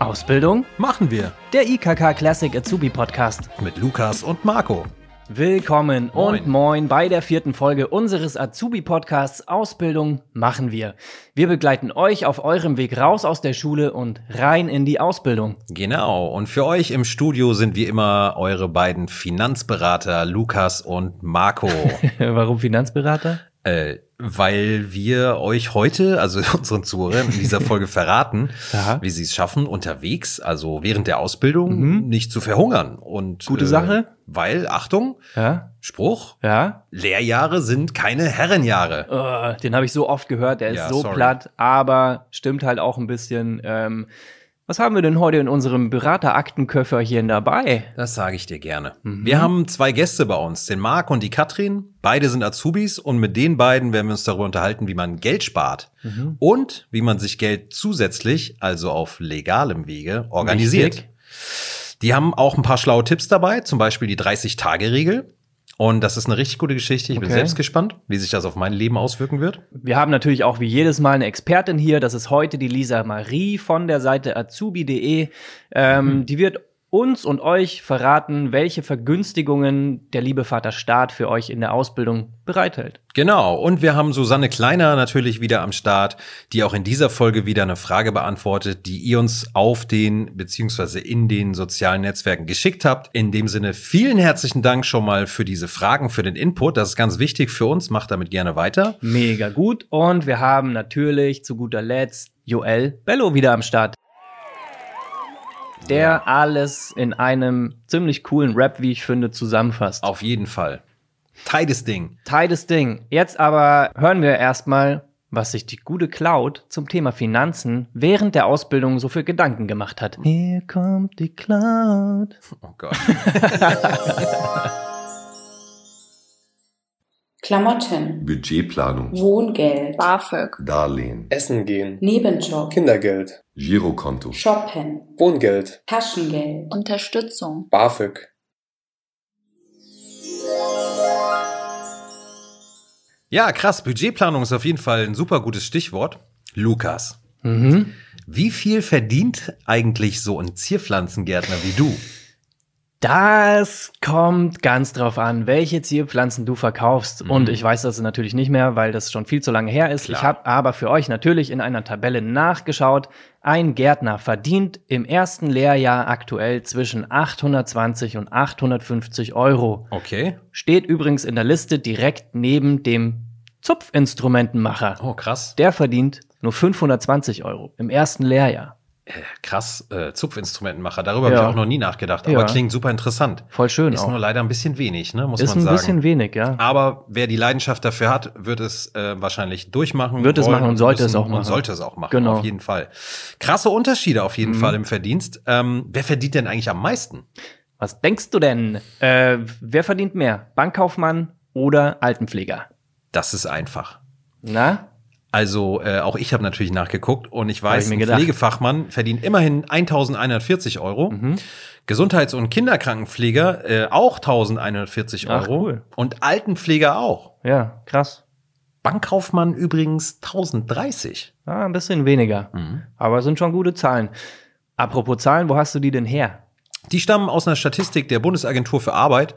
Ausbildung? Machen wir Der IKK Classic Azubi Podcast. mit Lukas und Marco. Willkommen Moin. und moin bei der vierten Folge unseres Azubi Podcasts Ausbildung machen wir. Wir begleiten euch auf eurem Weg raus aus der Schule und rein in die Ausbildung. Genau. Und für euch im Studio sind wie immer eure beiden Finanzberater Lukas und Marco. Warum Finanzberater? Äh, weil wir euch heute, also unseren Zuhörern in dieser Folge verraten, wie sie es schaffen, unterwegs, also während der Ausbildung, Mhm. nicht zu verhungern. Und Gute Sache. Weil, Achtung, Ja? Spruch, Ja? Lehrjahre sind keine Herrenjahre. Äh, den habe ich so oft gehört, der ist Ja, so sorry. platt, aber stimmt halt auch ein bisschen. Ähm, was haben wir denn heute in unserem Berateraktenköfferchen dabei? Das sage ich dir gerne. Mhm. Wir haben zwei Gäste bei uns, den Marc und die Katrin. Beide sind Azubis und mit den beiden werden wir uns darüber unterhalten, wie man Geld spart Mhm. und wie man sich Geld zusätzlich, also auf legalem Wege, organisiert. Wichtig. Die haben auch ein paar schlaue Tipps dabei, zum Beispiel die 30-Tage-Regel. Und das ist eine richtig gute Geschichte. Ich bin Okay. selbst gespannt, wie sich das auf mein Leben auswirken wird. Wir haben natürlich auch wie jedes Mal eine Expertin hier. Das ist heute die Lisa Marie von der Seite azubi.de. Ähm, Die wird uns und euch verraten, welche Vergünstigungen der liebe Vater Staat für euch in der Ausbildung bereithält. Genau. Und wir haben Susanne Kleiner natürlich wieder am Start, die auch in dieser Folge wieder eine Frage beantwortet, die ihr uns auf den beziehungsweise in den sozialen Netzwerken geschickt habt. In dem Sinne vielen herzlichen Dank schon mal für diese Fragen, für den Input. Das ist ganz wichtig für uns. Macht damit gerne weiter. Mega gut. Und wir haben natürlich zu guter Letzt Joel Bello wieder am Start. Der alles in einem ziemlich coolen Rap, wie ich finde, zusammenfasst. Auf jeden Fall. Tightes Ding. Tightes Ding. Jetzt aber hören wir erstmal, was sich die gute Cloud zum Thema Finanzen während der Ausbildung so für Gedanken gemacht hat. Hier kommt die Cloud. Oh Gott. Klamotten, Budgetplanung, Wohngeld, BAföG, Darlehen, Essen gehen, Nebenjob, Kindergeld, Girokonto, Shoppen, Wohngeld, Taschengeld, Unterstützung, BAföG. Ja, krass. Budgetplanung ist auf jeden Fall ein super gutes Stichwort. Lukas, Mhm. wie viel verdient eigentlich so ein Zierpflanzengärtner wie du? Das kommt ganz drauf an, welche Zierpflanzen du verkaufst. Mhm. Und ich weiß das natürlich nicht mehr, weil das schon viel zu lange her ist. Klar. Ich habe aber für euch natürlich in einer Tabelle nachgeschaut. Ein Gärtner verdient im ersten Lehrjahr aktuell zwischen 820 und 850 Euro. Okay. Steht übrigens in der Liste direkt neben dem Zupfinstrumentenmacher. Oh, krass. Der verdient nur 520 Euro im ersten Lehrjahr. Krass, äh, Zupfinstrumentenmacher. Darüber Ja. habe ich auch noch nie nachgedacht, aber Ja. klingt super interessant. Voll schön Ist auch. nur leider ein bisschen wenig, ne, muss Ist man ein sagen. bisschen wenig, ja. aber wer die Leidenschaft dafür hat, wird es äh, wahrscheinlich durchmachen. Wird es machen und sollte es auch machen. Und sollte es auch machen, Genau. auf jeden Fall. Krasse Unterschiede auf jeden Mhm. Fall im Verdienst. Ähm, wer verdient denn eigentlich am meisten? Was denkst du denn? Äh, wer verdient mehr? Bankkaufmann oder Altenpfleger? Das ist einfach. Na? Also äh, auch ich habe natürlich nachgeguckt und ich weiß, ich ein. Pflegefachmann verdient immerhin 1140 Euro. Mhm. Gesundheits- und Kinderkrankenpfleger äh, auch 1140 Ach, Euro. cool. Und Altenpfleger auch. Ja, krass. Bankkaufmann übrigens 1030. Ah, ein bisschen weniger. Mhm. Aber es sind schon gute Zahlen. Apropos Zahlen, wo hast du die denn her? Die stammen aus einer Statistik der Bundesagentur für Arbeit.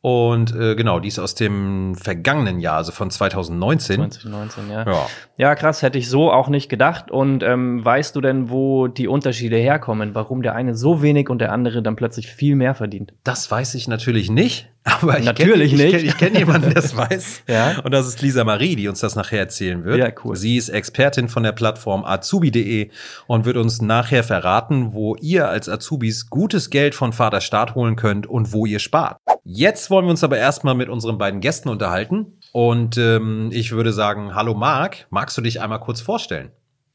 Und äh, genau, die ist aus dem vergangenen Jahr, also von 2019. 2019, ja. Ja. Ja, krass, hätte ich so auch nicht gedacht. Und ähm, weißt du denn, wo die Unterschiede herkommen? Warum der eine so wenig und der andere dann plötzlich viel mehr verdient? Das weiß ich natürlich nicht. Aber ich Natürlich kenn, ich nicht. kenn- Ich kenne jemanden, der es weiß. Ja. Und das ist Lisa Marie, die uns das nachher erzählen wird. Ja, cool. Sie ist Expertin von der Plattform azubi.de und wird uns nachher verraten, wo ihr als Azubis gutes Geld von Vater Staat holen könnt und wo ihr spart. Jetzt wollen wir uns aber erstmal mit unseren beiden Gästen unterhalten. Und ähm, ich würde sagen, hallo Marc, magst du dich einmal kurz vorstellen?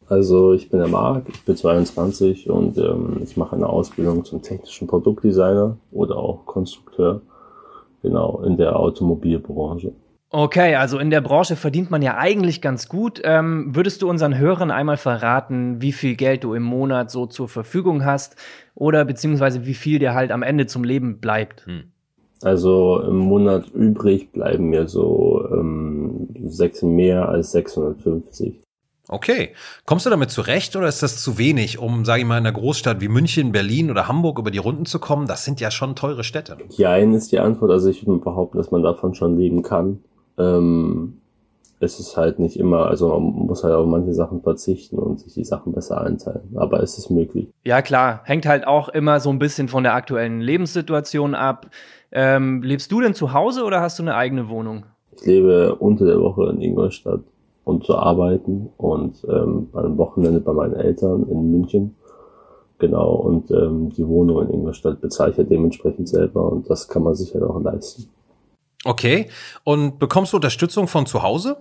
Also ich bin der Marc, ich bin 22 und ähm, ich mache eine Ausbildung zum technischen Produktdesigner oder auch Konstrukteur, genau, in der Automobilbranche. Okay, also in der Branche verdient man ja eigentlich ganz gut. Ähm, würdest du unseren Hörern einmal verraten, wie viel Geld du im Monat so zur Verfügung hast oder beziehungsweise wie viel dir halt am Ende zum Leben bleibt? Also im Monat übrig bleiben mir so ähm, sechs mehr als 650. Okay. Kommst du damit zurecht oder ist das zu wenig, um, sage ich mal, in einer Großstadt wie München, Berlin oder Hamburg über die Runden zu kommen? Das sind ja schon teure Städte. Jein ist die Antwort. Also ich würde behaupten, dass man davon schon leben kann. Ähm, es ist halt nicht immer, also man muss halt auf manche Sachen verzichten und sich die Sachen besser einteilen. Aber es ist möglich. Ja, klar. Hängt halt auch immer so ein bisschen von der aktuellen Lebenssituation ab. Ähm, lebst du denn zu Hause oder hast du eine eigene Wohnung? Ich lebe unter der Woche in Ingolstadt und zu arbeiten und ähm, am Wochenende bei meinen Eltern in München. Genau, und ähm, die Wohnung in Ingolstadt bezahle ich ja dementsprechend selber und das kann man sich halt auch leisten. Okay. Und bekommst du Unterstützung von zu Hause?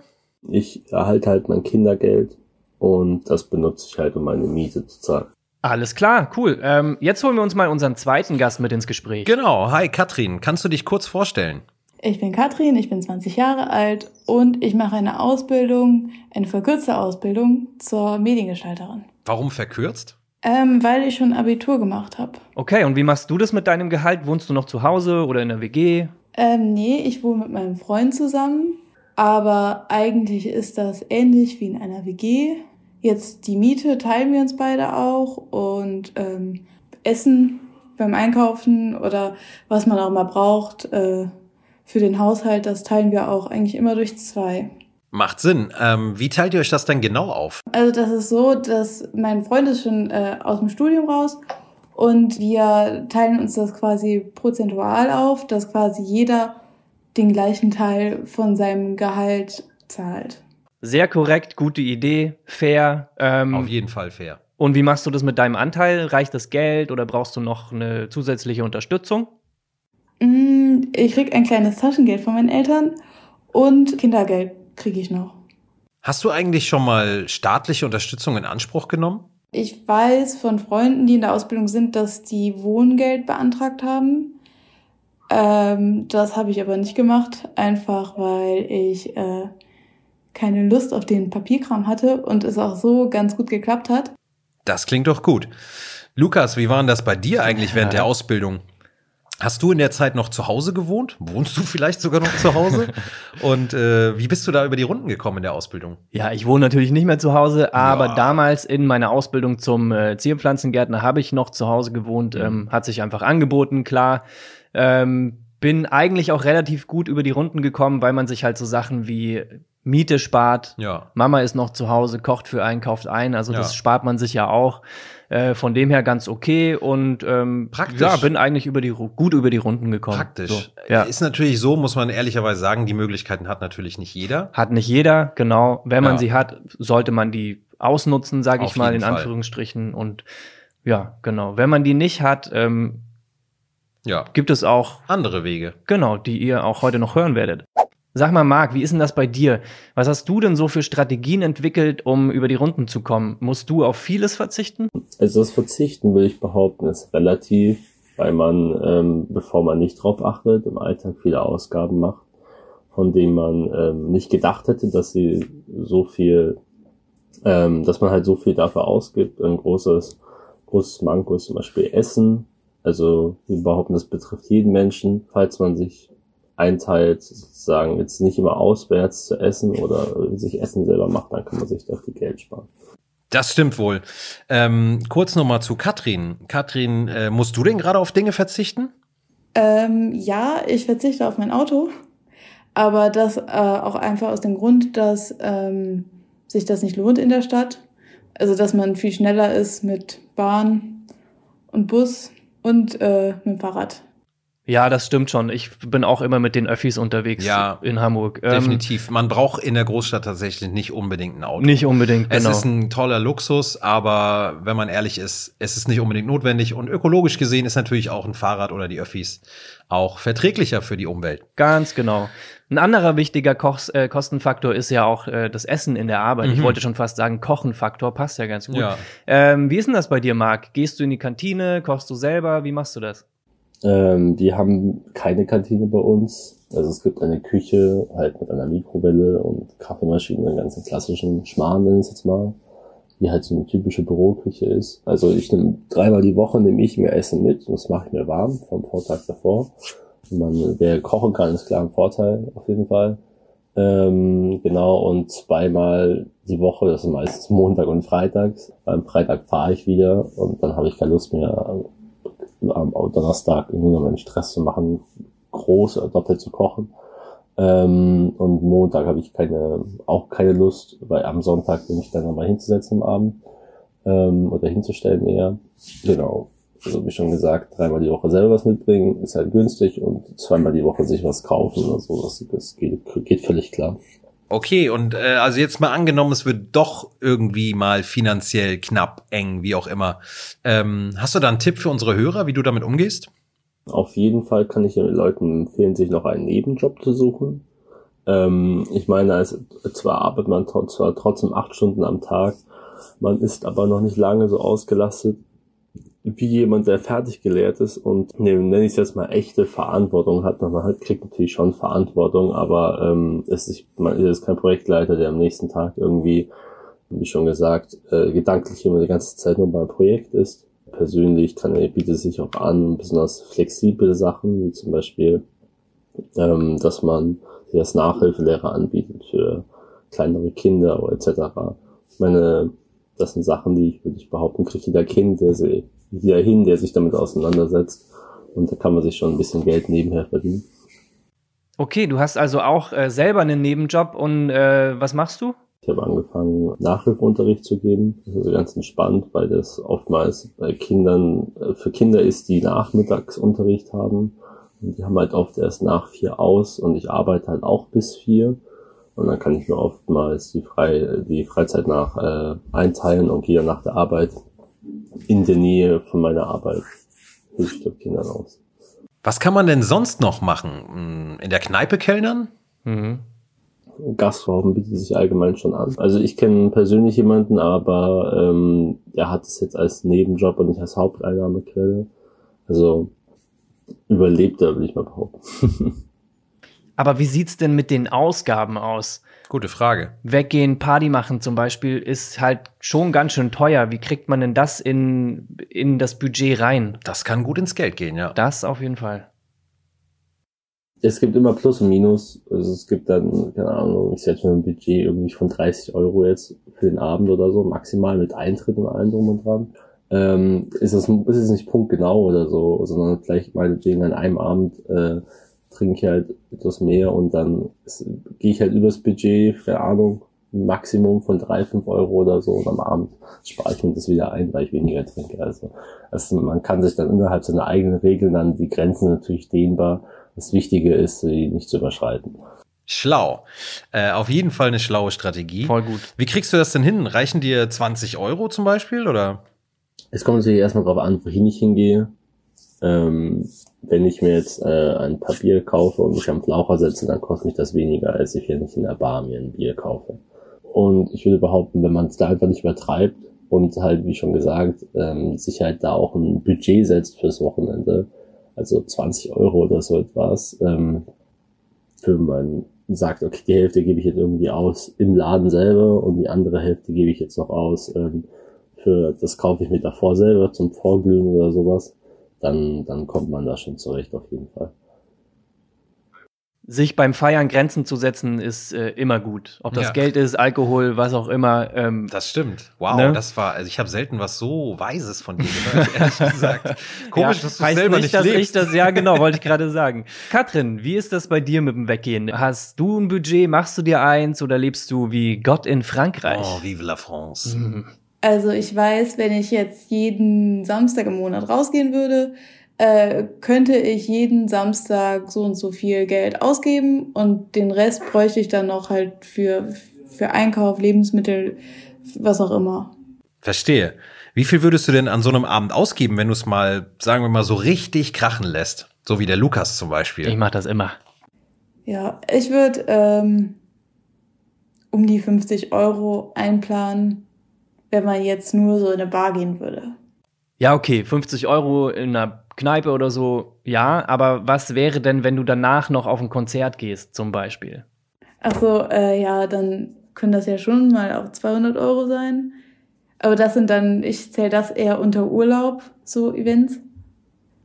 Ich erhalte halt mein Kindergeld und das benutze ich halt, um meine Miete zu zahlen. Alles klar, cool. Ähm, jetzt holen wir uns mal unseren zweiten Gast mit ins Gespräch. Genau. Hi, Katrin. Kannst du dich kurz vorstellen? Ich bin Katrin, ich bin 20 Jahre alt und ich mache eine Ausbildung, eine verkürzte Ausbildung zur Mediengestalterin. Warum verkürzt? Ähm, weil ich schon Abitur gemacht habe. Okay, und wie machst du das mit deinem Gehalt? Wohnst du noch zu Hause oder in der WG? Ähm, nee, ich wohne mit meinem Freund zusammen, aber eigentlich ist das ähnlich wie in einer WG. Jetzt die Miete teilen wir uns beide auch und ähm, Essen beim Einkaufen oder was man auch mal braucht äh, für den Haushalt, das teilen wir auch eigentlich immer durch zwei. Macht Sinn. Ähm, wie teilt ihr euch das dann genau auf? Also das ist so, dass mein Freund ist schon äh, aus dem Studium raus und wir teilen uns das quasi prozentual auf, dass quasi jeder den gleichen Teil von seinem Gehalt zahlt. Sehr korrekt, gute Idee, fair. Ähm, Auf jeden Fall fair. und wie machst du das mit deinem Anteil? Reicht das Geld oder brauchst du noch eine zusätzliche Unterstützung? Mm, Ich krieg ein kleines Taschengeld von meinen Eltern und Kindergeld kriege ich noch. Hast du eigentlich schon mal staatliche Unterstützung in Anspruch genommen? Ich weiß von Freunden, die in der Ausbildung sind, dass die Wohngeld beantragt haben. Ähm, das habe ich aber nicht gemacht, einfach weil ich äh, keine Lust auf den Papierkram hatte und es auch so ganz gut geklappt hat. Das klingt doch gut. Lukas, wie war denn das bei dir eigentlich während der Ausbildung? Hast du in der Zeit noch zu Hause gewohnt? Wohnst du vielleicht sogar noch zu Hause? Und äh, wie bist du da über die Runden gekommen in der Ausbildung? Ja, ich wohne natürlich nicht mehr zu Hause, aber Ja. damals in meiner Ausbildung zum äh, Zierpflanzengärtner habe ich noch zu Hause gewohnt. Ähm, hat sich einfach angeboten, klar. Ähm, bin eigentlich auch relativ gut über die Runden gekommen, weil man sich halt so Sachen wie Miete spart. Ja. Mama ist noch zu Hause, kocht für einen, kauft ein. Also Ja. das spart man sich ja auch. Äh, von dem her ganz okay und ähm, Praktisch. ja, bin eigentlich über die gut über die Runden gekommen. Praktisch. So, ja. Ist natürlich so, muss man ehrlicherweise sagen, die Möglichkeiten hat natürlich nicht jeder. Hat nicht jeder, genau. Wenn man Ja. sie hat, sollte man die ausnutzen, sage Auf ich mal in Fall. Anführungsstrichen. Und ja, genau. Wenn man die nicht hat, ähm, Ja. gibt es auch, Andere Wege. genau, die ihr auch heute noch hören werdet. Sag mal, Marc, wie ist denn das bei dir? Was hast du denn so für Strategien entwickelt, um über die Runden zu kommen? Musst du auf vieles verzichten? Also das Verzichten, würde ich behaupten, ist relativ, weil man, ähm, bevor man nicht drauf achtet, im Alltag viele Ausgaben macht, von denen man ähm, nicht gedacht hätte, dass sie so viel, ähm, dass man halt so viel dafür ausgibt. Ein großes, großes Manko ist zum Beispiel Essen. Also wir behaupten, das betrifft jeden Menschen, falls man sich einteilt, sozusagen jetzt nicht immer auswärts zu essen oder sich Essen selber macht, dann kann man sich da viel Geld sparen. Das stimmt wohl. Ähm, kurz nochmal zu Katrin. Katrin, äh, musst du denn gerade auf Dinge verzichten? Ähm, ja, ich verzichte auf mein Auto, aber das äh, auch einfach aus dem Grund, dass ähm, sich das nicht lohnt in der Stadt. Also dass man viel schneller ist mit Bahn und Bus und äh, mit dem Fahrrad. Ja, das stimmt schon. Ich bin auch immer mit den Öffis unterwegs Ja, in Hamburg. Ähm, Definitiv. Man braucht in der Großstadt tatsächlich nicht unbedingt ein Auto. Nicht unbedingt, Es genau. ist ein toller Luxus, aber wenn man ehrlich ist, es ist nicht unbedingt notwendig. Und ökologisch gesehen ist natürlich auch ein Fahrrad oder die Öffis auch verträglicher für die Umwelt. Ganz genau. Ein anderer wichtiger Kochs, äh, Kostenfaktor ist ja auch äh, das Essen in der Arbeit. Ich Mhm. wollte schon fast sagen, Kochenfaktor passt ja ganz gut. Ja. Ähm, wie ist denn das bei dir, Marc? Gehst du in die Kantine, kochst du selber? Wie machst du das? Ähm, wir haben keine Kantine bei uns. Also es gibt eine Küche halt mit einer Mikrowelle und Kaffeemaschine, einen ganzen klassischen Schmarrn nenne ich jetzt mal, die halt so eine typische Büroküche ist. Also ich nehme dreimal die Woche nehme ich mir Essen mit und das mache ich mir warm vom Vortag davor. Wenn man wer kochen kann, ist klar ein Vorteil auf jeden Fall. Ähm, genau, und zweimal die Woche, das ist meistens Montag und Freitags. Am Freitag fahre ich wieder und dann habe ich keine Lust mehr, am Donnerstag irgendwie noch meinen Stress zu machen, groß oder doppelt zu kochen. Ähm, und Montag habe ich keine, auch keine Lust, weil am Sonntag bin ich dann nochmal hinzusetzen am Abend ähm, oder hinzustellen eher. Genau. Also wie schon gesagt, dreimal die Woche selber was mitbringen, ist halt günstig und zweimal die Woche sich was kaufen oder so, das, das geht, geht völlig klar. Okay, und äh, also jetzt mal angenommen, es wird doch irgendwie mal finanziell knapp, eng, wie auch immer. Ähm, hast du da einen Tipp für unsere Hörer, wie du damit umgehst? Auf jeden Fall kann ich den Leuten empfehlen, sich noch einen Nebenjob zu suchen. Ähm, ich meine, als, zwar arbeitet man zwar trotzdem acht Stunden am Tag, man ist aber noch nicht lange so ausgelastet wie jemand, der fertig gelehrt ist und ne, nenne ich es jetzt mal echte Verantwortung hat. Man hat, kriegt natürlich schon Verantwortung, aber ähm, es ist, man ist kein Projektleiter, der am nächsten Tag irgendwie, wie schon gesagt, äh, gedanklich immer die ganze Zeit nur beim Projekt ist. Persönlich kann er bietet sich auch an, besonders flexible Sachen, wie zum Beispiel, ähm, dass man sich als Nachhilfelehrer anbietet für kleinere Kinder etc. Meine, das sind Sachen, die ich würde ich behaupten, kriegt jeder Kind, der sie hier hin, der sich damit auseinandersetzt. Und da kann man sich schon ein bisschen Geld nebenher verdienen. Okay, du hast also auch äh, selber einen Nebenjob und äh, was machst du? Ich habe angefangen, Nachhilfeunterricht zu geben. Das ist also ganz entspannt, weil das oftmals bei Kindern, äh, für Kinder ist, die Nachmittagsunterricht haben. Und die haben halt oft erst nach vier aus und ich arbeite halt auch bis vier. Und dann kann ich mir oftmals die, Frei die Freizeit nach äh, einteilen und gehe nach der Arbeit in der Nähe von meiner Arbeit hilft den Kindern aus. Was kann man denn sonst noch machen? In der Kneipe kellnern? Mhm. Gastrauben bietet sich allgemein schon an. Also ich kenne persönlich jemanden, aber ähm, der hat es jetzt als Nebenjob und nicht als Haupteinnahmequelle. Also überlebt er, will ich mal behaupten. aber wie sieht's denn mit den Ausgaben aus? Gute Frage. Weggehen, Party machen zum Beispiel ist halt schon ganz schön teuer. Wie kriegt man denn das in, in das Budget rein? Das kann gut ins Geld gehen, ja. Das auf jeden Fall. Es gibt immer Plus und Minus. Also es gibt dann, keine Ahnung, ich setze mir ein Budget irgendwie von 30 Euro jetzt für den Abend oder so, maximal mit Eintritt und allem drum und dran. Ähm, ist es ist es nicht punktgenau oder so, sondern vielleicht meinetwegen an einem Abend äh, trinke ich halt etwas mehr und dann gehe ich halt übers Budget, keine Ahnung, Maximum von drei fünf Euro oder so und am Abend spare ich mir das wieder ein, weil ich weniger trinke. Also, also man kann sich dann innerhalb seiner eigenen Regeln dann die Grenzen natürlich dehnbar. Das Wichtige ist, sie nicht zu überschreiten. Schlau. Äh, auf jeden Fall eine schlaue Strategie. Voll gut. Wie kriegst du das denn hin? Reichen dir 20 Euro zum Beispiel oder? Es kommt natürlich erstmal drauf an, wohin ich hingehe. Ähm, wenn ich mir jetzt äh, ein paar Bier kaufe und mich am Flaucher setze, dann kostet mich das weniger, als ich, wenn ich in der Bar mir ein Bier kaufe. Und ich würde behaupten, wenn man es da einfach nicht übertreibt und halt, wie schon gesagt, ähm, sich halt da auch ein Budget setzt fürs Wochenende, also 20 Euro oder so etwas, ähm, für man sagt, okay, die Hälfte gebe ich jetzt irgendwie aus im Laden selber und die andere Hälfte gebe ich jetzt noch aus ähm, für, das kaufe ich mir davor selber zum Vorglühen oder sowas dann, dann kommt man da schon zurecht auf jeden Fall. Sich beim Feiern Grenzen zu setzen, ist äh, immer gut. Ob das ja. Geld ist, Alkohol, was auch immer. Ähm, das stimmt. Wow, ne? das war, also ich habe selten was so Weises von dir gehört, ehrlich gesagt. Komisch, ja, dass du selber nicht, nicht dass lebst. Ich das, ja, genau, wollte ich gerade sagen. Katrin, wie ist das bei dir mit dem Weggehen? Hast du ein Budget, machst du dir eins oder lebst du wie Gott in Frankreich? Oh, vive la France. Mhm. Also ich weiß, wenn ich jetzt jeden Samstag im Monat rausgehen würde, äh, könnte ich jeden Samstag so und so viel Geld ausgeben und den Rest bräuchte ich dann noch halt für, für Einkauf, Lebensmittel, was auch immer. Verstehe. Wie viel würdest du denn an so einem Abend ausgeben, wenn du es mal, sagen wir mal, so richtig krachen lässt? So wie der Lukas zum Beispiel. Ich mach das immer. Ja, ich würde ähm, um die 50 Euro einplanen wenn man jetzt nur so in eine Bar gehen würde. Ja, okay, 50 Euro in einer Kneipe oder so, ja, aber was wäre denn, wenn du danach noch auf ein Konzert gehst, zum Beispiel? Ach so, äh, ja, dann können das ja schon mal auch 200 Euro sein. Aber das sind dann, ich zähle das eher unter Urlaub, so Events,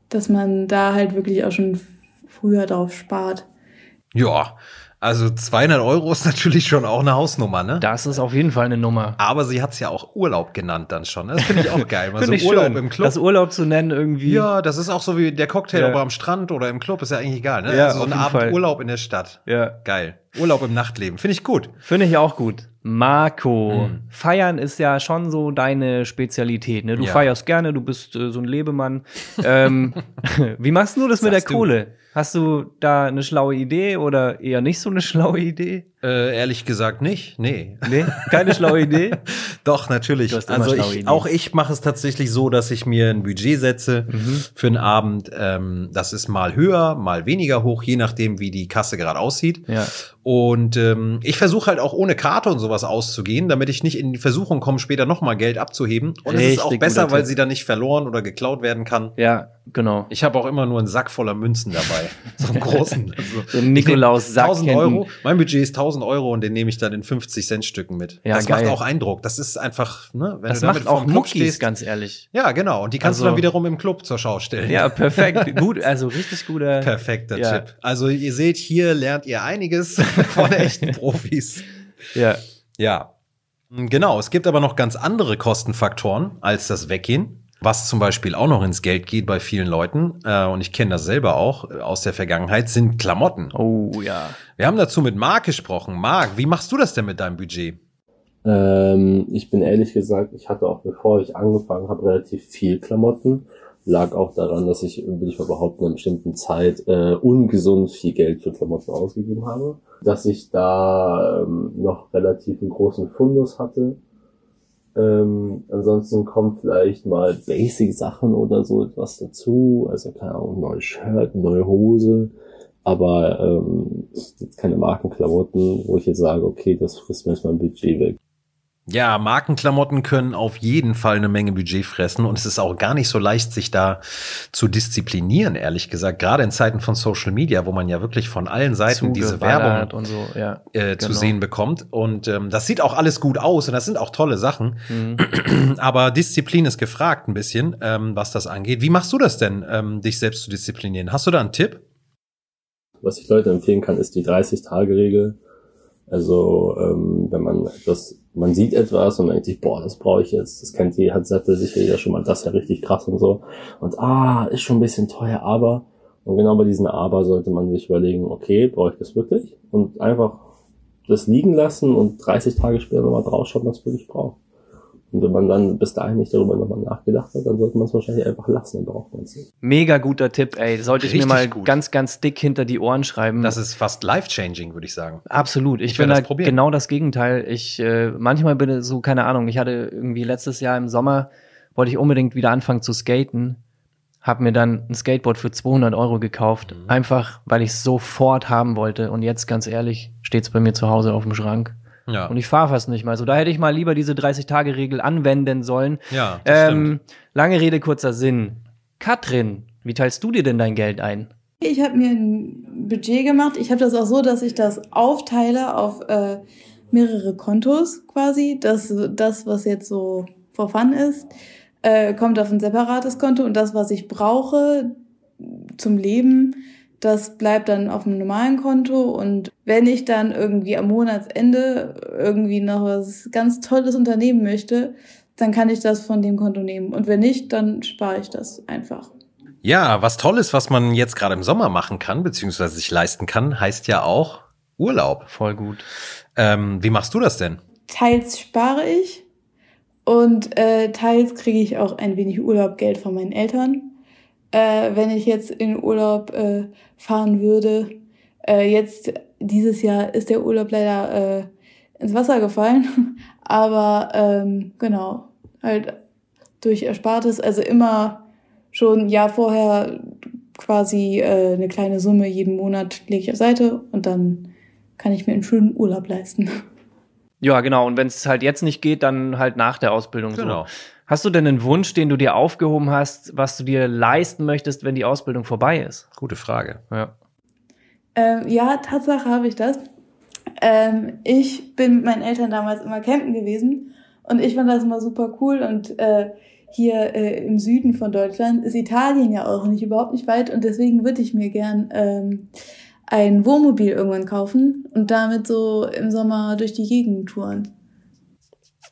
dass man da halt wirklich auch schon früher drauf spart. Ja, Also 200 Euro ist natürlich schon auch eine Hausnummer, ne? Das ist auf jeden Fall eine Nummer. Aber sie hat es ja auch Urlaub genannt dann schon. ne? Das finde ich auch geil. Mal Finde so ich Urlaub schön. im Club. Das Urlaub zu nennen irgendwie. ja, das ist auch so wie der Cocktail, Ja. ob er am Strand oder im Club, ist ja eigentlich egal. Ne? Ja, also so ein Abend Fall. Urlaub in der Stadt. ja. Geil. Urlaub im Nachtleben. Finde ich gut. Finde ich auch gut. Marco, Mhm. feiern ist ja schon so deine Spezialität. Ne? Du Ja. feierst gerne, du bist äh, so ein Lebemann. ähm, wie machst du das mit der Sagst du. Kohle? Hast du da eine schlaue Idee oder eher nicht so eine schlaue Idee? Äh, ehrlich gesagt nicht. Nee. Nee, keine schlaue Idee. Doch, natürlich. Du hast immer Also ich, auch ich mache es tatsächlich so, dass ich mir ein Budget setze Mhm. für einen Abend. Ähm, das ist mal höher, mal weniger hoch, je nachdem, wie die Kasse gerade aussieht. Ja. Und ähm, ich versuche halt auch ohne Karte und sowas auszugehen, damit ich nicht in die Versuchung komme, später nochmal Geld abzuheben. Und es ist Richtig auch besser, weil sie dann nicht verloren oder geklaut werden kann. Ja, genau. Ich habe auch immer nur einen Sack voller Münzen dabei. So einen großen. Also, So ein Nikolaus-Sack 1000 hinten. Euro. Mein Budget ist 1000 Euro und den nehme ich dann in 50 Cent Stücken mit. Ja, das geil. macht auch Eindruck. Das ist einfach, ne, wenn Das du damit macht auch Muckis, stehst. ganz ehrlich. Ja, genau. Und die kannst Also- du dann wiederum im Club zur Schau stellen. Ja, perfekt. Gut, also richtig guter. Perfekter Ja. Tipp. Also ihr seht, hier lernt ihr einiges von echten Profis. Ja. Ja. Genau, es gibt aber noch ganz andere Kostenfaktoren als das Weggehen. Was zum Beispiel auch noch ins Geld geht bei vielen Leuten, äh, und ich kenne das selber auch äh, aus der Vergangenheit, sind Klamotten. Oh ja. Wir haben dazu mit Marc gesprochen. Marc, wie machst du das denn mit deinem Budget? Ähm, ich bin ehrlich gesagt, ich hatte auch bevor ich angefangen habe relativ viel Klamotten. Lag auch daran, dass ich, will ich mal behaupten, in einer bestimmten Zeit äh, ungesund viel Geld für Klamotten ausgegeben habe. Dass ich da ähm, noch relativ einen großen Fundus hatte. Ähm, ansonsten kommen vielleicht mal Basic-Sachen oder so etwas dazu. Also keine Ahnung, neues Shirt, neue Hose. Aber ähm, jetzt keine Markenklamotten, wo ich jetzt sage, okay, das frisst mir jetzt mein Budget weg. Ja, Markenklamotten können auf jeden Fall eine Menge Budget fressen und es ist auch gar nicht so leicht, sich da zu disziplinieren, ehrlich gesagt. Gerade in Zeiten von Social Media, wo man ja wirklich von allen Seiten diese Werbung und so, ja. äh, zu genau. sehen bekommt. Und ähm, das sieht auch alles gut aus und das sind auch tolle Sachen. Mhm. Aber Disziplin ist gefragt ein bisschen, ähm, was das angeht. Wie machst du das denn, ähm, dich selbst zu disziplinieren? Hast du da einen Tipp? Was ich Leute empfehlen kann, ist die 30-Tage-Regel. Also ähm, wenn man etwas, man sieht etwas und denkt sich, boah, das brauche ich jetzt. Das kennt ihr, hat hatte sicher ja schon mal, das ja richtig krass und so. Und ah, ist schon ein bisschen teuer, aber und genau bei diesen Aber sollte man sich überlegen, okay, brauche ich das wirklich? Und einfach das liegen lassen und 30 Tage später nochmal draufschauen, was wirklich braucht. Und wenn man dann bis dahin nicht darüber nochmal nachgedacht hat, dann sollte man es wahrscheinlich einfach lassen, dann braucht man es nicht. Mega guter Tipp, ey. Sollte ich mir Richtig mal gut. ganz, ganz dick hinter die Ohren schreiben. Das ist fast life-changing, würde ich sagen. Absolut. Ich, Ich bin da das probieren. genau das Gegenteil. Ich äh, manchmal bin ich so keine Ahnung. Ich hatte irgendwie letztes Jahr im Sommer wollte ich unbedingt wieder anfangen zu skaten. Hab mir dann ein Skateboard für 200 Euro gekauft, Mhm. einfach weil ich es sofort haben wollte. Und jetzt ganz ehrlich steht's bei mir zu Hause auf dem Schrank Ja, und ich fahre fast nicht mal. So da hätte ich mal lieber diese 30-Tage-Regel anwenden sollen. ja das stimmt. Ähm, lange Rede kurzer Sinn. Katrin, wie teilst du dir denn dein Geld ein? Ich habe mir ein Budget gemacht. Ich habe das auch so, dass ich das aufteile auf äh, mehrere Kontos quasi. Das, das, was jetzt so for fun ist, äh, kommt auf ein separates Konto und das, was ich brauche zum Leben, das bleibt dann auf einem normalen Konto und wenn ich dann irgendwie am Monatsende irgendwie noch was ganz Tolles unternehmen möchte, dann kann ich das von dem Konto nehmen und wenn nicht, dann spare ich das einfach. Ja, was toll ist, was man jetzt gerade im Sommer machen kann, beziehungsweise sich leisten kann, heißt ja auch Urlaub. Voll gut. Ähm, wie machst du das denn? teils spare ich und äh, teils kriege ich auch ein wenig Urlaubgeld von meinen Eltern. Äh, wenn ich jetzt in Urlaub äh, fahren würde, äh, jetzt dieses Jahr ist der Urlaub leider äh, ins Wasser gefallen, aber ähm, genau, halt durch Erspartes, also immer schon ein Jahr vorher quasi äh, eine kleine Summe jeden Monat lege ich auf Seite und dann kann ich mir einen schönen Urlaub leisten. Ja, genau. Und wenn es halt jetzt nicht geht, dann halt nach der Ausbildung. Genau. So. Hast du denn einen Wunsch, den du dir aufgehoben hast, was du dir leisten möchtest, wenn die Ausbildung vorbei ist? Gute Frage. Ja. Ähm, ja, Tatsache habe ich das. Ähm, ich bin mit meinen Eltern damals immer campen gewesen und ich fand das immer super cool und äh, hier äh, im Süden von Deutschland ist Italien ja auch nicht überhaupt nicht weit und deswegen würde ich mir gern ähm, ein Wohnmobil irgendwann kaufen und damit so im Sommer durch die Gegend touren.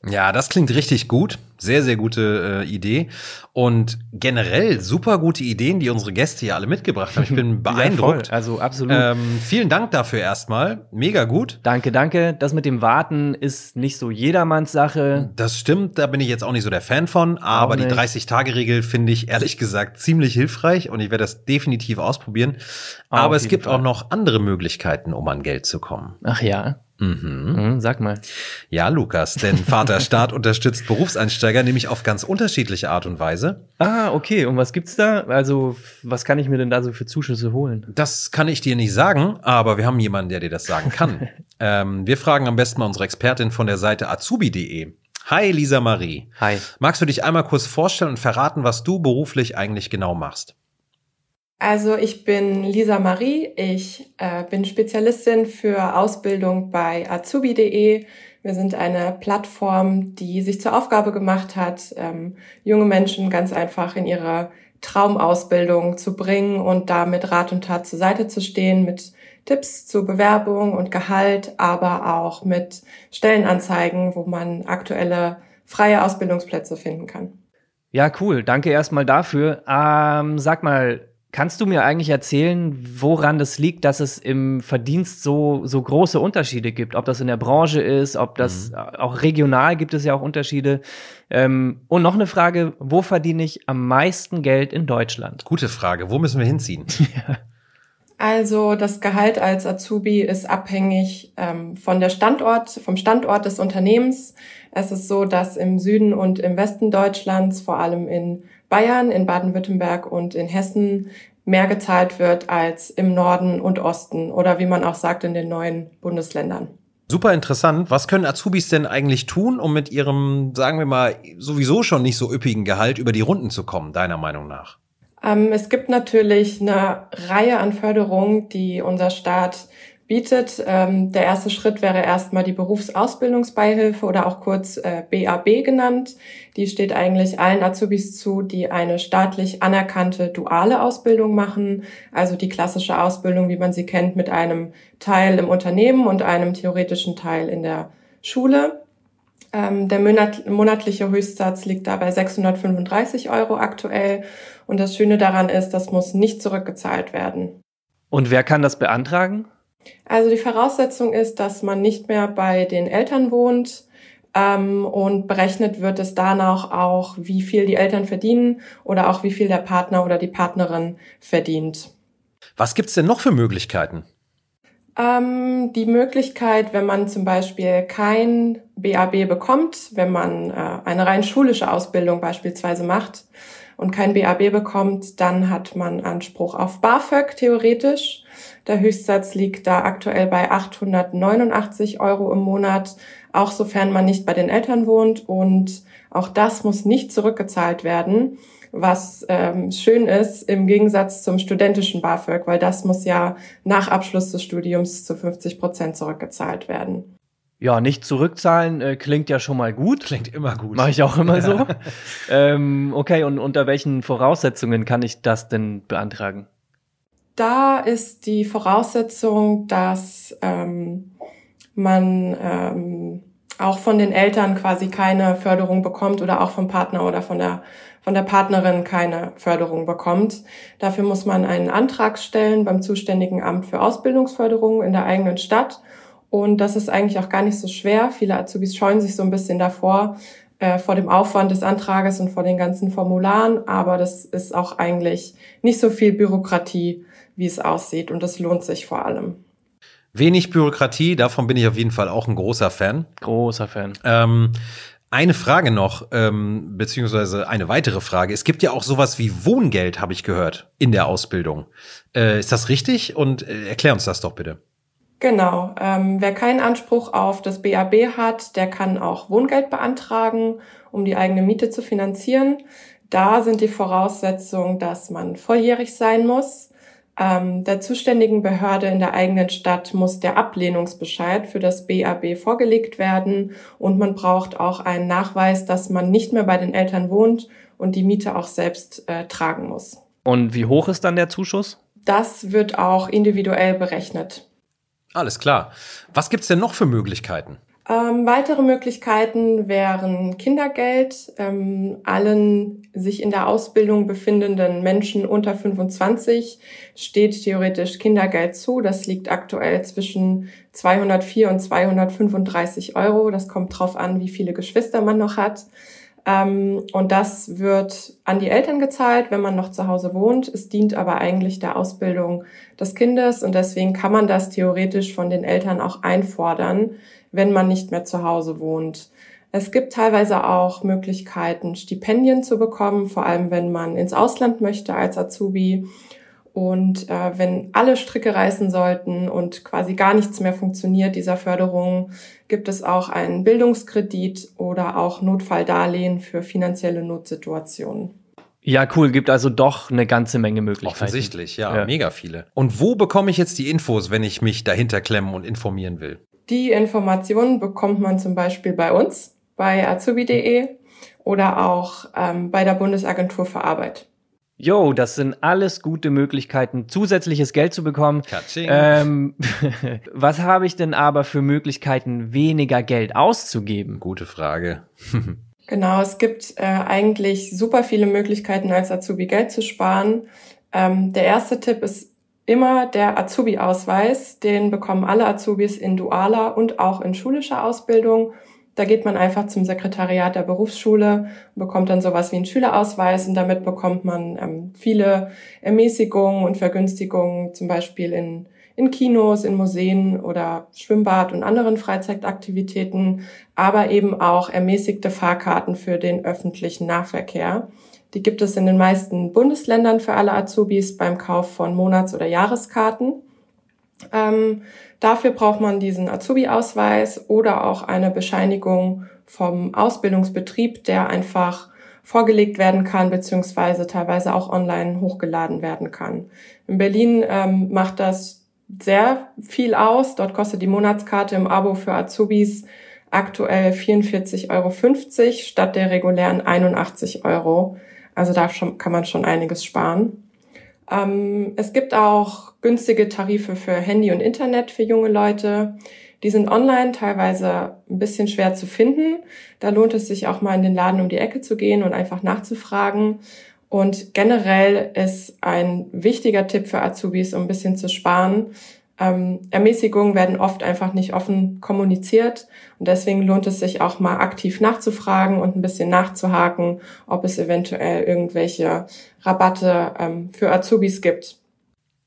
Ja, das klingt richtig gut. Sehr, sehr gute äh, Idee. Und generell super gute Ideen, die unsere Gäste hier alle mitgebracht haben. Ich bin beeindruckt. Ja, also absolut. Ähm, vielen Dank dafür erstmal. Mega gut. Danke, danke. Das mit dem Warten ist nicht so jedermanns Sache. Das stimmt, da bin ich jetzt auch nicht so der Fan von, aber die 30-Tage-Regel finde ich ehrlich gesagt ziemlich hilfreich und ich werde das definitiv ausprobieren. aber es gibt Fall. auch noch andere Möglichkeiten, um an Geld zu kommen. Ach ja. Mhm. Mhm, sag mal. Ja, Lukas, denn Vaterstaat unterstützt Berufseinsteiger nämlich auf ganz unterschiedliche Art und Weise. Ah, okay. Und was gibt's da? Also, was kann ich mir denn da so für Zuschüsse holen? Das kann ich dir nicht sagen, aber wir haben jemanden, der dir das sagen kann. ähm, wir fragen am besten mal unsere Expertin von der Seite azubi.de. Hi, Lisa Marie. Hi. Magst du dich einmal kurz vorstellen und verraten, was du beruflich eigentlich genau machst? Also ich bin Lisa Marie, ich äh, bin Spezialistin für Ausbildung bei azubi.de. Wir sind eine Plattform, die sich zur Aufgabe gemacht hat, ähm, junge Menschen ganz einfach in ihre Traumausbildung zu bringen und da mit Rat und Tat zur Seite zu stehen, mit Tipps zu Bewerbung und Gehalt, aber auch mit Stellenanzeigen, wo man aktuelle freie Ausbildungsplätze finden kann. Ja, cool. Danke erstmal dafür. Ähm, sag mal, Kannst du mir eigentlich erzählen, woran das liegt, dass es im Verdienst so, so große Unterschiede gibt? Ob das in der Branche ist, ob das mhm. auch regional gibt es ja auch Unterschiede. Ähm, und noch eine Frage, wo verdiene ich am meisten Geld in Deutschland? Gute Frage, wo müssen wir hinziehen? Also das Gehalt als Azubi ist abhängig ähm, von der Standort, vom Standort des Unternehmens. Es ist so, dass im Süden und im Westen Deutschlands, vor allem in Bayern, in Baden-Württemberg und in Hessen mehr gezahlt wird als im Norden und Osten oder wie man auch sagt in den neuen Bundesländern. Super interessant. Was können Azubis denn eigentlich tun, um mit ihrem, sagen wir mal, sowieso schon nicht so üppigen Gehalt über die Runden zu kommen, deiner Meinung nach? Ähm, es gibt natürlich eine Reihe an Förderungen, die unser Staat bietet. Ähm, der erste Schritt wäre erstmal die Berufsausbildungsbeihilfe oder auch kurz äh, BAB genannt. Die steht eigentlich allen Azubis zu, die eine staatlich anerkannte duale Ausbildung machen, also die klassische Ausbildung, wie man sie kennt, mit einem Teil im Unternehmen und einem theoretischen Teil in der Schule. Ähm, der monatliche Höchstsatz liegt da bei 635 Euro aktuell. Und das Schöne daran ist, das muss nicht zurückgezahlt werden. Und wer kann das beantragen? Also die Voraussetzung ist, dass man nicht mehr bei den Eltern wohnt ähm, und berechnet wird es danach auch, wie viel die Eltern verdienen oder auch wie viel der Partner oder die Partnerin verdient. Was gibt's denn noch für Möglichkeiten? Ähm, die Möglichkeit, wenn man zum Beispiel kein BAB bekommt, wenn man äh, eine rein schulische Ausbildung beispielsweise macht und kein BAB bekommt, dann hat man Anspruch auf BAföG theoretisch. Der Höchstsatz liegt da aktuell bei 889 Euro im Monat, auch sofern man nicht bei den Eltern wohnt. Und auch das muss nicht zurückgezahlt werden, was ähm, schön ist im Gegensatz zum studentischen BAföG, weil das muss ja nach Abschluss des Studiums zu 50 Prozent zurückgezahlt werden. Ja, nicht zurückzahlen äh, klingt ja schon mal gut. Klingt immer gut. Mache ich auch immer so. ähm, okay, und unter welchen Voraussetzungen kann ich das denn beantragen? da ist die Voraussetzung, dass ähm, man ähm, auch von den Eltern quasi keine Förderung bekommt oder auch vom Partner oder von der von der Partnerin keine Förderung bekommt. Dafür muss man einen Antrag stellen beim zuständigen Amt für Ausbildungsförderung in der eigenen Stadt. Und das ist eigentlich auch gar nicht so schwer. Viele Azubis scheuen sich so ein bisschen davor, äh, vor dem Aufwand des Antrages und vor den ganzen Formularen. Aber das ist auch eigentlich nicht so viel Bürokratie, wie es aussieht. Und das lohnt sich vor allem. Wenig Bürokratie, davon bin ich auf jeden Fall auch ein großer Fan. Großer Fan. Ähm, eine Frage noch, ähm, beziehungsweise eine weitere Frage. Es gibt ja auch sowas wie Wohngeld, habe ich gehört, in der Ausbildung. Äh, ist das richtig? Und äh, erklär uns das doch bitte. Genau. Ähm, wer keinen Anspruch auf das BAB hat, der kann auch Wohngeld beantragen, um die eigene Miete zu finanzieren. Da sind die Voraussetzungen, dass man volljährig sein muss, ähm, der zuständigen Behörde in der eigenen Stadt muss der Ablehnungsbescheid für das BAB vorgelegt werden und man braucht auch einen Nachweis, dass man nicht mehr bei den Eltern wohnt und die Miete auch selbst äh, tragen muss. Und wie hoch ist dann der Zuschuss? das wird auch individuell berechnet. Alles klar. Was gibt's denn noch für Möglichkeiten? Ähm, weitere Möglichkeiten wären Kindergeld. Ähm, allen sich in der Ausbildung befindenden Menschen unter 25 steht theoretisch Kindergeld zu. Das liegt aktuell zwischen 204 und 235 Euro. Das kommt drauf an, wie viele Geschwister man noch hat. Ähm, und das wird an die Eltern gezahlt, wenn man noch zu Hause wohnt. Es dient aber eigentlich der Ausbildung des Kindes und deswegen kann man das theoretisch von den Eltern auch einfordern wenn man nicht mehr zu Hause wohnt. Es gibt teilweise auch Möglichkeiten, Stipendien zu bekommen, vor allem wenn man ins Ausland möchte als Azubi. Und äh, wenn alle Stricke reißen sollten und quasi gar nichts mehr funktioniert dieser Förderung, gibt es auch einen Bildungskredit oder auch Notfalldarlehen für finanzielle Notsituationen. Ja, cool. Gibt also doch eine ganze Menge Möglichkeiten. Offensichtlich, ja, ja, mega viele. Und wo bekomme ich jetzt die Infos, wenn ich mich dahinter klemmen und informieren will? Die Informationen bekommt man zum Beispiel bei uns, bei azubi.de oder auch ähm, bei der Bundesagentur für Arbeit. Jo, das sind alles gute Möglichkeiten, zusätzliches Geld zu bekommen. Ähm, was habe ich denn aber für Möglichkeiten, weniger Geld auszugeben? Gute Frage. genau, es gibt äh, eigentlich super viele Möglichkeiten, als Azubi Geld zu sparen. Ähm, der erste Tipp ist immer der Azubi-Ausweis. Den bekommen alle Azubis in dualer und auch in schulischer Ausbildung. Da geht man einfach zum Sekretariat der Berufsschule, bekommt dann sowas wie einen Schülerausweis und damit bekommt man ähm, viele Ermäßigungen und Vergünstigungen, zum Beispiel in, in Kinos, in Museen oder Schwimmbad und anderen Freizeitaktivitäten, aber eben auch ermäßigte Fahrkarten für den öffentlichen Nahverkehr. Die gibt es in den meisten Bundesländern für alle Azubis beim Kauf von Monats- oder Jahreskarten. Ähm, dafür braucht man diesen Azubi-Ausweis oder auch eine Bescheinigung vom Ausbildungsbetrieb, der einfach vorgelegt werden kann, beziehungsweise teilweise auch online hochgeladen werden kann. In Berlin ähm, macht das sehr viel aus. Dort kostet die Monatskarte im Abo für Azubis aktuell 44,50 Euro statt der regulären 81 Euro. Also da schon, kann man schon einiges sparen. Ähm, es gibt auch günstige Tarife für Handy und Internet für junge Leute. Die sind online teilweise ein bisschen schwer zu finden. Da lohnt es sich auch mal in den Laden um die Ecke zu gehen und einfach nachzufragen. Und generell ist ein wichtiger Tipp für Azubis, um ein bisschen zu sparen, ähm, Ermäßigungen werden oft einfach nicht offen kommuniziert und deswegen lohnt es sich auch mal aktiv nachzufragen und ein bisschen nachzuhaken, ob es eventuell irgendwelche Rabatte ähm, für Azubis gibt.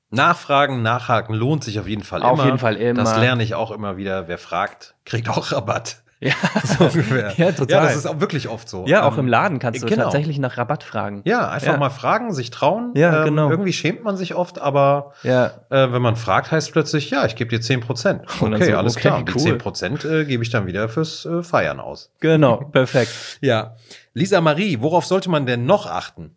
Nachfragen, nachhaken lohnt sich auf jeden Fall auf immer. Auf jeden Fall immer. Das lerne ich auch immer wieder. Wer fragt, kriegt auch Rabatt. Ja, so ungefähr. ja, total. Ja, das ist auch wirklich oft so. Ja, auch ähm, im Laden kannst du genau. tatsächlich nach Rabatt fragen. Ja, einfach ja. mal fragen, sich trauen. Ja, ähm, genau. Irgendwie schämt man sich oft, aber ja. äh, wenn man fragt, heißt plötzlich, ja, ich gebe dir 10 Prozent. Okay, so, alles okay, klar. Cool. Die 10 Prozent äh, gebe ich dann wieder fürs äh, Feiern aus. Genau, perfekt. ja. Lisa Marie, worauf sollte man denn noch achten?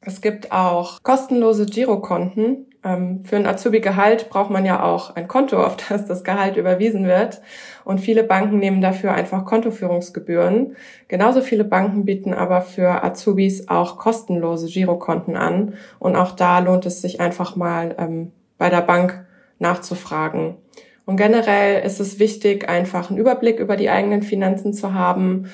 Es gibt auch kostenlose Girokonten. Ähm, für ein Azubi-Gehalt braucht man ja auch ein Konto, auf das das Gehalt überwiesen wird. Und viele Banken nehmen dafür einfach Kontoführungsgebühren. Genauso viele Banken bieten aber für Azubis auch kostenlose Girokonten an. Und auch da lohnt es sich einfach mal ähm, bei der Bank nachzufragen. Und generell ist es wichtig, einfach einen Überblick über die eigenen Finanzen zu haben,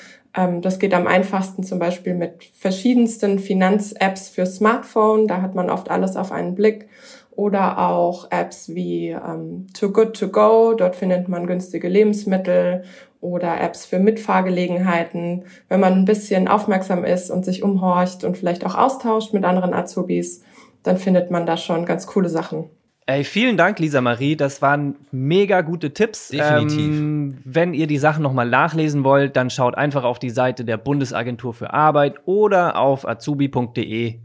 das geht am einfachsten zum Beispiel mit verschiedensten Finanz-Apps für Smartphone. Da hat man oft alles auf einen Blick. Oder auch Apps wie ähm, Too Good To Go. Dort findet man günstige Lebensmittel oder Apps für Mitfahrgelegenheiten. Wenn man ein bisschen aufmerksam ist und sich umhorcht und vielleicht auch austauscht mit anderen Azubis, dann findet man da schon ganz coole Sachen. Ey, vielen Dank, Lisa Marie. Das waren mega gute Tipps. Definitiv. Ähm, wenn ihr die Sachen nochmal nachlesen wollt, dann schaut einfach auf die Seite der Bundesagentur für Arbeit oder auf azubi.de.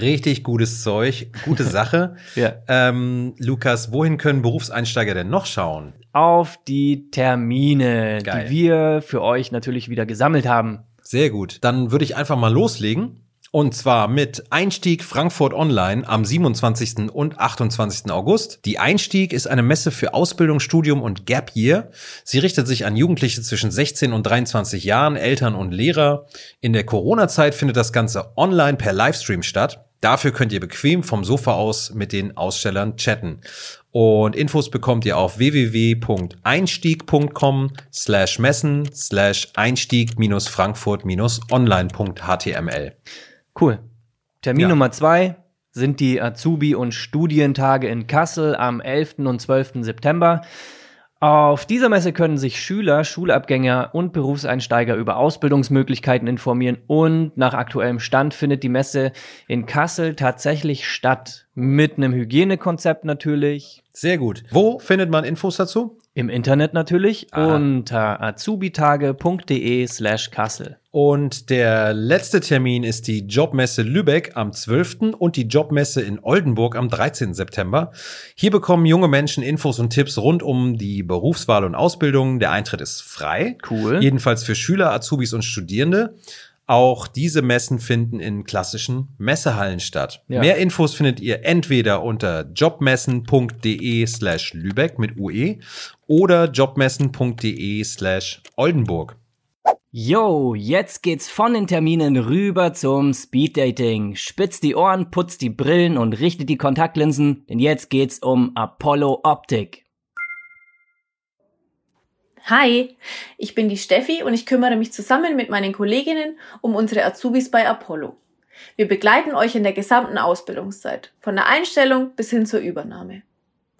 Richtig gutes Zeug, gute Sache. ja. ähm, Lukas, wohin können Berufseinsteiger denn noch schauen? Auf die Termine, Geil. die wir für euch natürlich wieder gesammelt haben. Sehr gut. Dann würde ich einfach mal loslegen. Und zwar mit Einstieg Frankfurt Online am 27. und 28. August. Die Einstieg ist eine Messe für Ausbildung, Studium und Gap Year. Sie richtet sich an Jugendliche zwischen 16 und 23 Jahren, Eltern und Lehrer. In der Corona-Zeit findet das Ganze online per Livestream statt. Dafür könnt ihr bequem vom Sofa aus mit den Ausstellern chatten. Und Infos bekommt ihr auf www.einstieg.com slash messen slash einstieg-frankfurt-online.html. Cool. Termin Ja. Nummer zwei sind die Azubi- und Studientage in Kassel am 11. und 12. September. Auf dieser Messe können sich Schüler, Schulabgänger und Berufseinsteiger über Ausbildungsmöglichkeiten informieren und nach aktuellem Stand findet die Messe in Kassel tatsächlich statt. Mit einem Hygienekonzept natürlich, Sehr gut. Wo findet man Infos dazu? Im Internet natürlich Aha. unter azubitage.de slash Kassel. Und der letzte Termin ist die Jobmesse Lübeck am 12. und die Jobmesse in Oldenburg am 13. September. Hier bekommen junge Menschen Infos und Tipps rund um die Berufswahl und Ausbildung. Der Eintritt ist frei. Cool. Jedenfalls für Schüler, Azubis und Studierende. Auch diese Messen finden in klassischen Messehallen statt. Ja. Mehr Infos findet ihr entweder unter jobmessen.de slash Lübeck mit UE oder jobmessen.de slash Oldenburg. Yo, jetzt geht's von den Terminen rüber zum Speeddating. Spitzt die Ohren, putzt die Brillen und richtet die Kontaktlinsen, denn jetzt geht's um Apollo Optik. Hi, ich bin die Steffi und ich kümmere mich zusammen mit meinen Kolleginnen um unsere Azubis bei Apollo. Wir begleiten euch in der gesamten Ausbildungszeit, von der Einstellung bis hin zur Übernahme.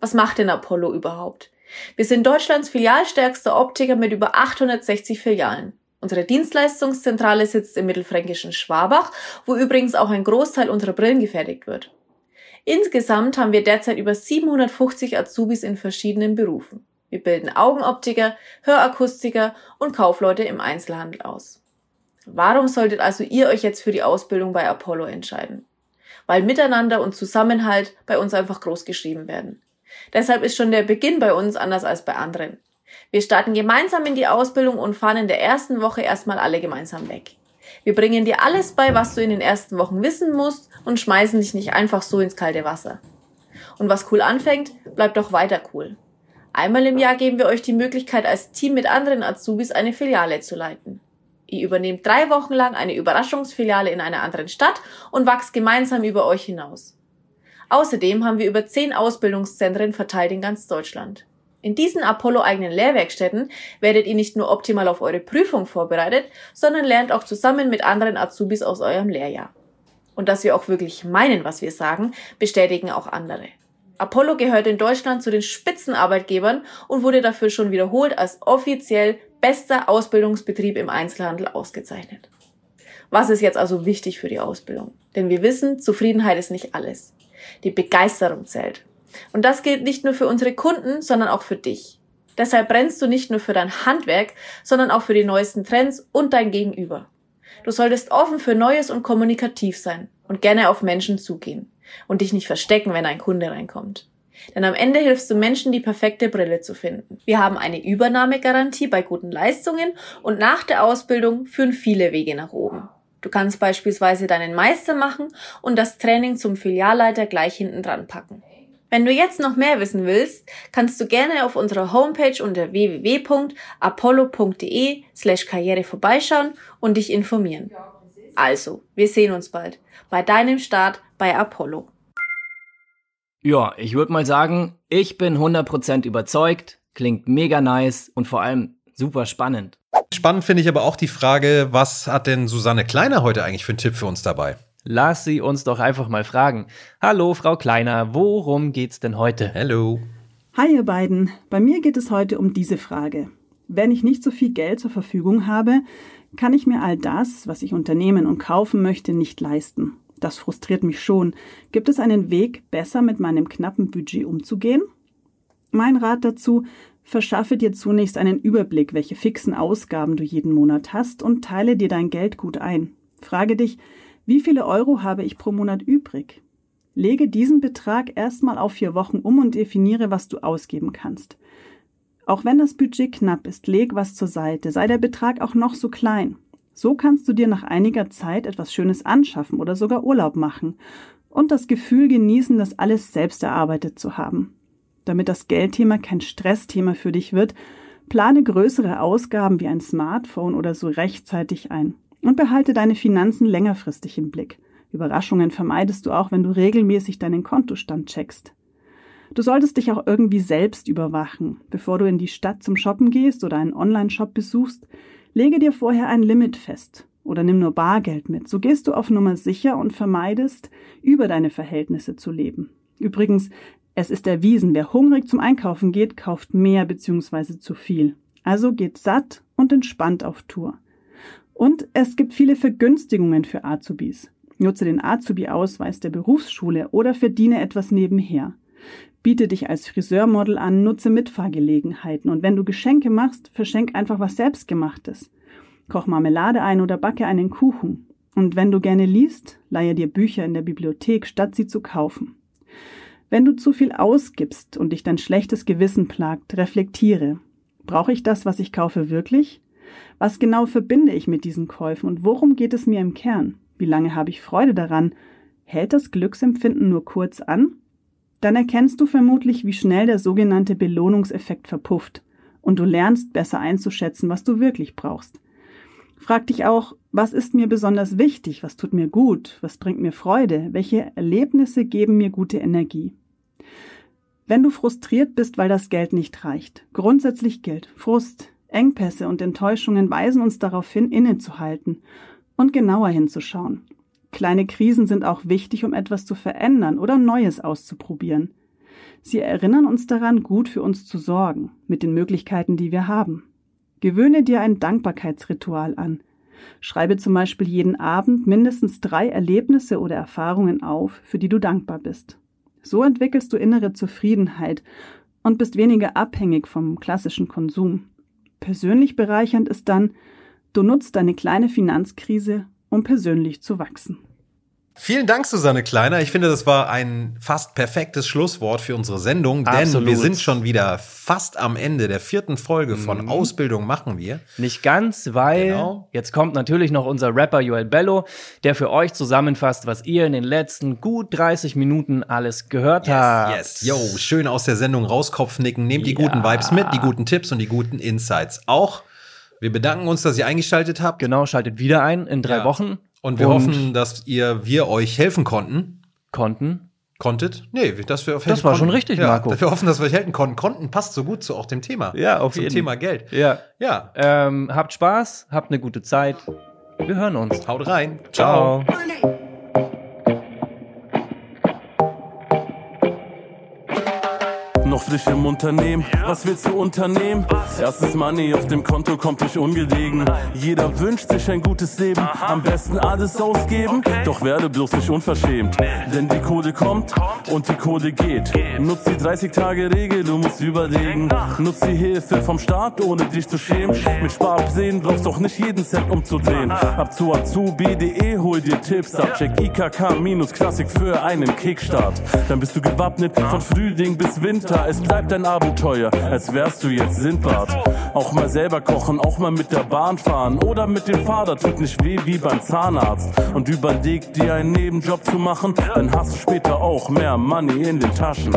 Was macht denn Apollo überhaupt? Wir sind Deutschlands filialstärkster Optiker mit über 860 Filialen. Unsere Dienstleistungszentrale sitzt im mittelfränkischen Schwabach, wo übrigens auch ein Großteil unserer Brillen gefertigt wird. Insgesamt haben wir derzeit über 750 Azubis in verschiedenen Berufen. Wir bilden Augenoptiker, Hörakustiker und Kaufleute im Einzelhandel aus. Warum solltet also ihr euch jetzt für die Ausbildung bei Apollo entscheiden? Weil Miteinander und Zusammenhalt bei uns einfach groß geschrieben werden. Deshalb ist schon der Beginn bei uns anders als bei anderen. Wir starten gemeinsam in die Ausbildung und fahren in der ersten Woche erstmal alle gemeinsam weg. Wir bringen dir alles bei, was du in den ersten Wochen wissen musst und schmeißen dich nicht einfach so ins kalte Wasser. Und was cool anfängt, bleibt auch weiter cool. Einmal im Jahr geben wir euch die Möglichkeit, als Team mit anderen Azubis eine Filiale zu leiten. Ihr übernehmt drei Wochen lang eine Überraschungsfiliale in einer anderen Stadt und wachst gemeinsam über euch hinaus. Außerdem haben wir über zehn Ausbildungszentren verteilt in ganz Deutschland. In diesen Apollo-eigenen Lehrwerkstätten werdet ihr nicht nur optimal auf eure Prüfung vorbereitet, sondern lernt auch zusammen mit anderen Azubis aus eurem Lehrjahr. Und dass wir auch wirklich meinen, was wir sagen, bestätigen auch andere. Apollo gehört in Deutschland zu den Spitzenarbeitgebern und wurde dafür schon wiederholt als offiziell bester Ausbildungsbetrieb im Einzelhandel ausgezeichnet. Was ist jetzt also wichtig für die Ausbildung? Denn wir wissen, Zufriedenheit ist nicht alles. Die Begeisterung zählt. Und das gilt nicht nur für unsere Kunden, sondern auch für dich. Deshalb brennst du nicht nur für dein Handwerk, sondern auch für die neuesten Trends und dein Gegenüber. Du solltest offen für Neues und kommunikativ sein und gerne auf Menschen zugehen und dich nicht verstecken, wenn ein Kunde reinkommt. Denn am Ende hilfst du Menschen, die perfekte Brille zu finden. Wir haben eine Übernahmegarantie bei guten Leistungen und nach der Ausbildung führen viele Wege nach oben. Du kannst beispielsweise deinen Meister machen und das Training zum Filialleiter gleich hinten dran packen. Wenn du jetzt noch mehr wissen willst, kannst du gerne auf unserer Homepage unter www.apollo.de slash karriere vorbeischauen und dich informieren. Also, wir sehen uns bald bei deinem Start bei Apollo. Ja, ich würde mal sagen, ich bin 100% überzeugt, klingt mega nice und vor allem super spannend. Spannend finde ich aber auch die Frage, was hat denn Susanne Kleiner heute eigentlich für einen Tipp für uns dabei? Lass sie uns doch einfach mal fragen. Hallo, Frau Kleiner, worum geht's denn heute? Hello. Hi ihr beiden, bei mir geht es heute um diese Frage. Wenn ich nicht so viel Geld zur Verfügung habe, kann ich mir all das, was ich unternehmen und kaufen möchte, nicht leisten. Das frustriert mich schon. Gibt es einen Weg, besser mit meinem knappen Budget umzugehen? Mein Rat dazu, verschaffe dir zunächst einen Überblick, welche fixen Ausgaben du jeden Monat hast und teile dir dein Geld gut ein. Frage dich, wie viele Euro habe ich pro Monat übrig? Lege diesen Betrag erstmal auf vier Wochen um und definiere, was du ausgeben kannst. Auch wenn das Budget knapp ist, leg was zur Seite, sei der Betrag auch noch so klein. So kannst du dir nach einiger Zeit etwas Schönes anschaffen oder sogar Urlaub machen und das Gefühl genießen, das alles selbst erarbeitet zu haben. Damit das Geldthema kein Stressthema für dich wird, plane größere Ausgaben wie ein Smartphone oder so rechtzeitig ein und behalte deine Finanzen längerfristig im Blick. Überraschungen vermeidest du auch, wenn du regelmäßig deinen Kontostand checkst. Du solltest dich auch irgendwie selbst überwachen. Bevor du in die Stadt zum Shoppen gehst oder einen Online-Shop besuchst, lege dir vorher ein Limit fest oder nimm nur Bargeld mit. So gehst du auf Nummer sicher und vermeidest, über deine Verhältnisse zu leben. Übrigens, es ist erwiesen, wer hungrig zum Einkaufen geht, kauft mehr bzw. zu viel. Also geht satt und entspannt auf Tour. Und es gibt viele Vergünstigungen für Azubis. Nutze den Azubi-Ausweis der Berufsschule oder verdiene etwas nebenher. Biete dich als Friseurmodel an, nutze Mitfahrgelegenheiten und wenn du Geschenke machst, verschenk einfach was selbstgemachtes. Koch Marmelade ein oder backe einen Kuchen. Und wenn du gerne liest, leihe dir Bücher in der Bibliothek, statt sie zu kaufen. Wenn du zu viel ausgibst und dich dein schlechtes Gewissen plagt, reflektiere. Brauche ich das, was ich kaufe, wirklich? Was genau verbinde ich mit diesen Käufen und worum geht es mir im Kern? Wie lange habe ich Freude daran? Hält das Glücksempfinden nur kurz an? Dann erkennst du vermutlich, wie schnell der sogenannte Belohnungseffekt verpufft und du lernst besser einzuschätzen, was du wirklich brauchst. Frag dich auch, was ist mir besonders wichtig, was tut mir gut, was bringt mir Freude, welche Erlebnisse geben mir gute Energie. Wenn du frustriert bist, weil das Geld nicht reicht, grundsätzlich gilt, Frust, Engpässe und Enttäuschungen weisen uns darauf hin, innezuhalten und genauer hinzuschauen. Kleine Krisen sind auch wichtig, um etwas zu verändern oder Neues auszuprobieren. Sie erinnern uns daran, gut für uns zu sorgen, mit den Möglichkeiten, die wir haben. Gewöhne dir ein Dankbarkeitsritual an. Schreibe zum Beispiel jeden Abend mindestens drei Erlebnisse oder Erfahrungen auf, für die du dankbar bist. So entwickelst du innere Zufriedenheit und bist weniger abhängig vom klassischen Konsum. Persönlich bereichernd ist dann, du nutzt deine kleine Finanzkrise, um persönlich zu wachsen. Vielen Dank, Susanne Kleiner. Ich finde, das war ein fast perfektes Schlusswort für unsere Sendung, denn Absolut. wir sind schon wieder fast am Ende der vierten Folge von Mhm. Ausbildung machen wir. Nicht ganz, weil Genau. jetzt kommt natürlich noch unser Rapper Joel Bello, der für euch zusammenfasst, was ihr in den letzten gut 30 Minuten alles gehört habt. Yes, yo, schön aus der Sendung rauskopfnicken. Nehmt die Ja. guten Vibes mit, die guten Tipps und die guten Insights. Auch wir bedanken uns, dass ihr eingeschaltet habt. Genau, schaltet wieder ein in drei Ja. Wochen. Und wir hoffen, dass ihr, wir euch helfen konnten. konnten. Konntet? Nee, dass wir auf Das helfen war schon konnten. richtig, ja, Marco. Wir hoffen, dass wir euch helfen konnten. Konnten passt so gut zu auch dem Thema. Ja, auf Zum jeden. Thema Geld. Ja. Ja, Ähm, habt Spaß, habt eine gute Zeit. Wir hören uns. haut rein. Ciao. Noch frisch im Unternehmen, was willst du unternehmen? Erstes Money auf dem Konto kommt nicht ungelegen. Jeder wünscht sich ein gutes Leben, am besten alles ausgeben. Doch werde bloß nicht unverschämt, denn die Kohle kommt und die Kohle geht. Nutz die 30-Tage-Regel, du musst überlegen. Nutz die Hilfe vom Staat, ohne dich zu schämen. Mit Sparplänen brauchst doch nicht jeden Cent umzudrehen. Ab zu azubi.de, hol dir Tipps ab. Check IKK-Klassik für einen Kickstart. Dann bist du gewappnet von Frühling bis Winter. Es bleibt ein Abenteuer, als wärst du jetzt Sindbad. Auch mal selber kochen, auch mal mit der Bahn fahren oder mit dem Fahrrad tut nicht weh wie beim Zahnarzt. Und überleg dir einen Nebenjob zu machen, dann hast du später auch mehr Money in den Taschen.